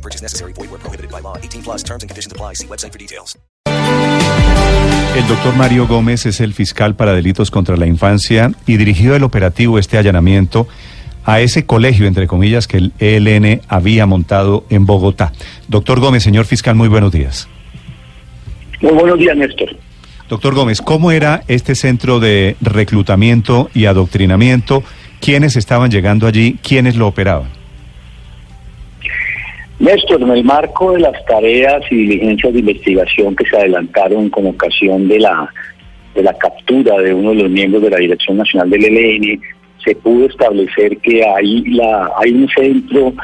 No purchase necessary. Void where prohibited by law. 18 plus terms and conditions apply. See website for details. El doctor Mario Gómez es el fiscal para delitos contra la infancia y dirigió el operativo este allanamiento a ese colegio, entre comillas, que el ELN había montado en Bogotá. Doctor Gómez, señor fiscal, muy buenos días. Muy buenos días, Néstor. Doctor Gómez, ¿cómo era este centro de reclutamiento y adoctrinamiento? ¿Quiénes estaban llegando allí? ¿Quiénes lo operaban? Néstor, en el marco de las tareas y diligencias de investigación que se adelantaron con ocasión de la, de la captura de uno de los miembros de la Dirección Nacional del ELN, se pudo establecer que hay, la, hay un centro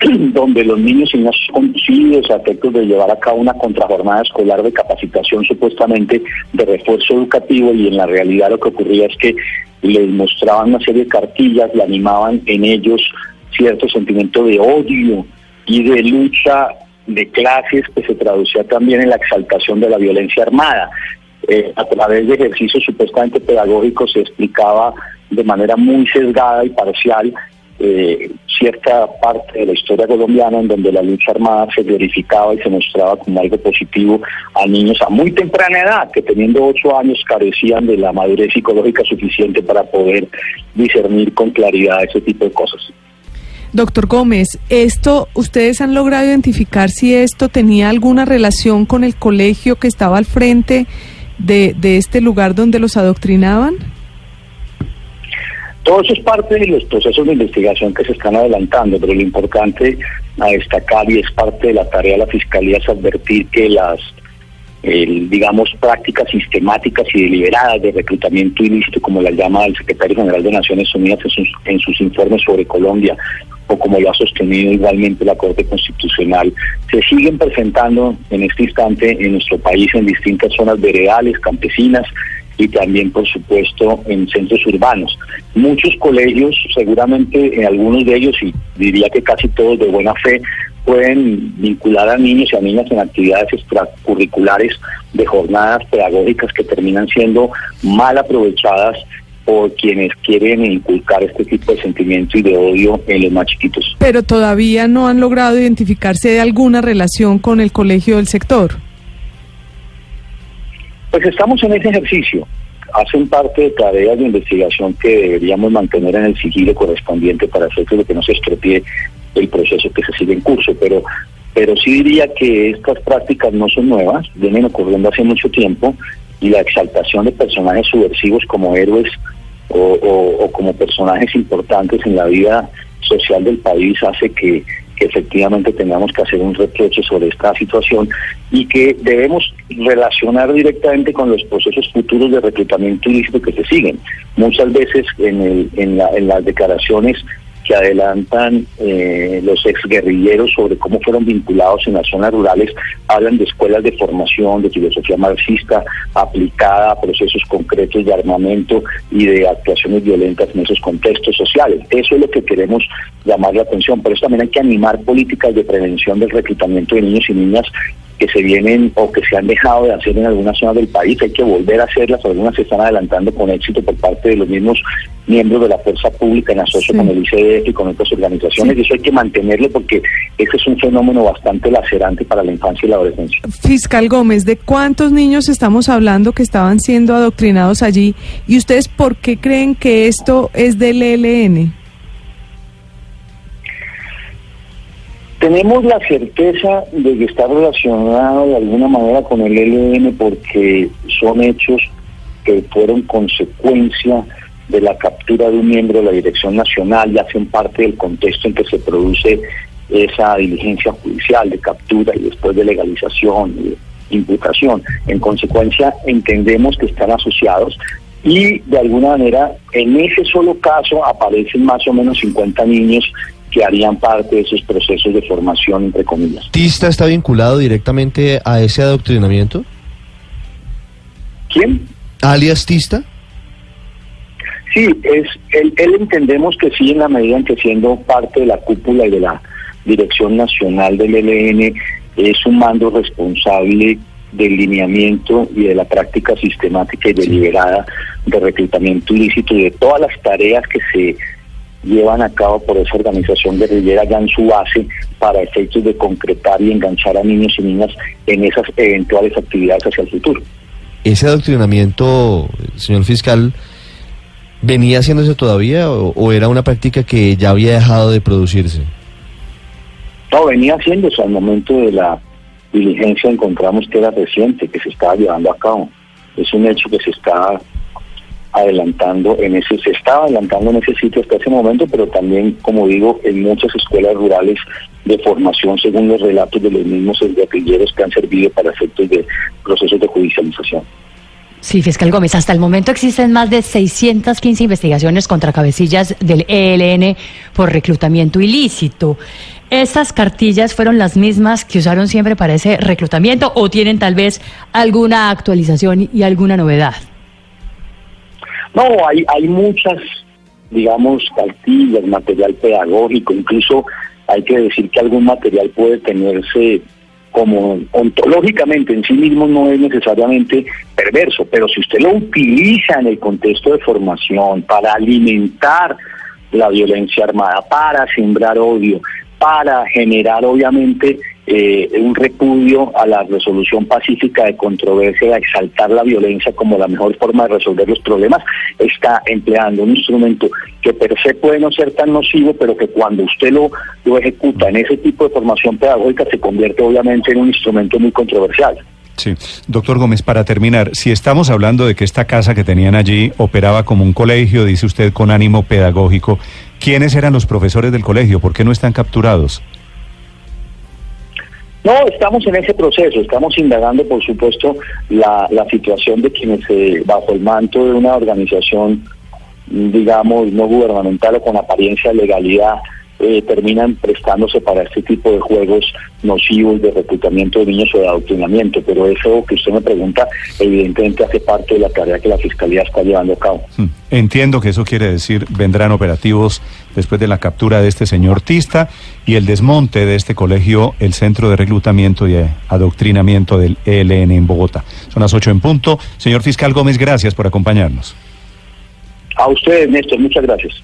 donde los niños y niñas son conducidos a de llevar a cabo una contrajornada escolar de capacitación supuestamente de refuerzo educativo y en la realidad lo que ocurría es que les mostraban una serie de cartillas, le animaban en ellos cierto sentimiento de odio y de lucha de clases que se traducía también en la exaltación de la violencia armada. Eh, a través de ejercicios supuestamente pedagógicos se explicaba de manera muy sesgada y parcial eh, cierta parte de la historia colombiana en donde la lucha armada se glorificaba y se mostraba como algo positivo a niños a muy temprana edad, que teniendo ocho años carecían de la madurez psicológica suficiente para poder discernir con claridad ese tipo de cosas. Doctor Gómez, esto, ¿ustedes han logrado identificar si esto tenía alguna relación con el colegio que estaba al frente de, de este lugar donde los adoctrinaban? Todo eso es parte de los procesos de investigación que se están adelantando, pero lo importante a destacar y es parte de la tarea de la Fiscalía es advertir que las, digamos, prácticas sistemáticas y deliberadas de reclutamiento ilícito, como la llama el secretario general de Naciones Unidas en sus, en sus informes sobre Colombia, o como lo ha sostenido igualmente la Corte Constitucional, se siguen presentando en este instante en nuestro país en distintas zonas veredales, campesinas, y también, por supuesto, en centros urbanos. Muchos colegios, seguramente en algunos de ellos, y diría que casi todos de buena fe, pueden vincular a niños y a niñas en actividades extracurriculares de jornadas pedagógicas que terminan siendo mal aprovechadas por quienes quieren inculcar este tipo de sentimiento y de odio en los más chiquitos. Pero todavía no han logrado identificarse de alguna relación con el colegio del sector. Pues estamos en ese ejercicio. Hacen parte de tareas de investigación que deberíamos mantener en el sigilo correspondiente para hacer que no se estropee el proceso que se sigue en curso. Pero, pero sí diría que estas prácticas no son nuevas, vienen ocurriendo hace mucho tiempo y la exaltación de personajes subversivos como héroes o, como personajes importantes en la vida social del país hace que, efectivamente tengamos que hacer un reproche sobre esta situación y que debemos relacionar directamente con los procesos futuros de reclutamiento ilícito que se siguen. Muchas veces en, el, en, la, en las declaraciones que adelantan eh, los exguerrilleros sobre cómo fueron vinculados en las zonas rurales, hablan de escuelas de formación, de filosofía marxista aplicada a procesos concretos de armamento y de actuaciones violentas en esos contextos sociales. Eso es lo que queremos llamar la atención, pero también hay que animar políticas de prevención del reclutamiento de niños y niñas que se vienen o que se han dejado de hacer en algunas zonas del país, hay que volver a hacerlas, algunas se están adelantando con éxito por parte de los mismos miembros de la fuerza pública en asocio con el ICDF y con otras organizaciones, y eso hay que mantenerlo porque ese es un fenómeno bastante lacerante para la infancia y la adolescencia. Fiscal Gómez, ¿de cuántos niños estamos hablando que estaban siendo adoctrinados allí? ¿Y ustedes por qué creen que esto es del ELN? Tenemos la certeza de que está relacionado de alguna manera con el ELN porque son hechos que fueron consecuencia de la captura de un miembro de la Dirección Nacional y hacen parte del contexto en que se produce esa diligencia judicial de captura y después de legalización y imputación. En consecuencia, entendemos que están asociados y de alguna manera en ese solo caso aparecen más o menos 50 niños que harían parte de esos procesos de formación, entre comillas. ¿Tista está vinculado directamente a ese adoctrinamiento? ¿Quién? ¿Alias Tista? Sí, es, él, él entendemos que sí, en la medida en que siendo parte de la cúpula y de la dirección nacional del ELN, es un mando responsable del lineamiento y de la práctica sistemática y deliberada de reclutamiento ilícito y de todas las tareas que se llevan a cabo por esa organización guerrillera ya en su base para efectos de concretar y enganchar a niños y niñas en esas eventuales actividades hacia el futuro. ¿Ese adoctrinamiento, señor fiscal, venía haciéndose todavía o, o era una práctica que ya había dejado de producirse? No, venía haciéndose al momento de la diligencia, encontramos que era reciente, que se estaba llevando a cabo. Es un hecho que se está adelantando en ese, se estaba adelantando en ese sitio hasta ese momento, pero también, como digo, en muchas escuelas rurales de formación, según los relatos de los mismos guerrilleros que han servido para efectos de procesos de judicialización. Sí, fiscal Gómez, hasta el momento existen más de 615 investigaciones contra cabecillas del ELN por reclutamiento ilícito. ¿Estas cartillas fueron las mismas que usaron siempre para ese reclutamiento o tienen tal vez alguna actualización y alguna novedad? No, hay, hay muchas, digamos, cartillas, material pedagógico, incluso hay que decir que algún material puede tenerse como ontológicamente en sí mismo no es necesariamente perverso, pero si usted lo utiliza en el contexto de formación para alimentar la violencia armada, para sembrar odio, para generar obviamente eh, un repudio a la resolución pacífica de controversia, a exaltar la violencia como la mejor forma de resolver los problemas, está empleando un instrumento que per se puede no ser tan nocivo, pero que cuando usted lo, lo ejecuta en ese tipo de formación pedagógica se convierte obviamente en un instrumento muy controversial. Sí, doctor Gómez, para terminar, si estamos hablando de que esta casa que tenían allí operaba como un colegio, dice usted, con ánimo pedagógico, ¿quiénes eran los profesores del colegio? ¿Por qué no están capturados? No, estamos en ese proceso, estamos indagando, por supuesto, la, la situación de quienes, eh, bajo el manto de una organización, digamos, no gubernamental o con apariencia de legalidad, eh, terminan prestándose para este tipo de juegos nocivos de reclutamiento de niños o de adoctrinamiento. Pero eso que usted me pregunta, evidentemente hace parte de la tarea que la Fiscalía está llevando a cabo. Hmm. Entiendo que eso quiere decir vendrán operativos después de la captura de este señor Tista y el desmonte de este colegio, el Centro de Reclutamiento y Adoctrinamiento del ELN en Bogotá. Son las ocho en punto. Señor Fiscal Gómez, gracias por acompañarnos. A ustedes, Néstor, muchas gracias.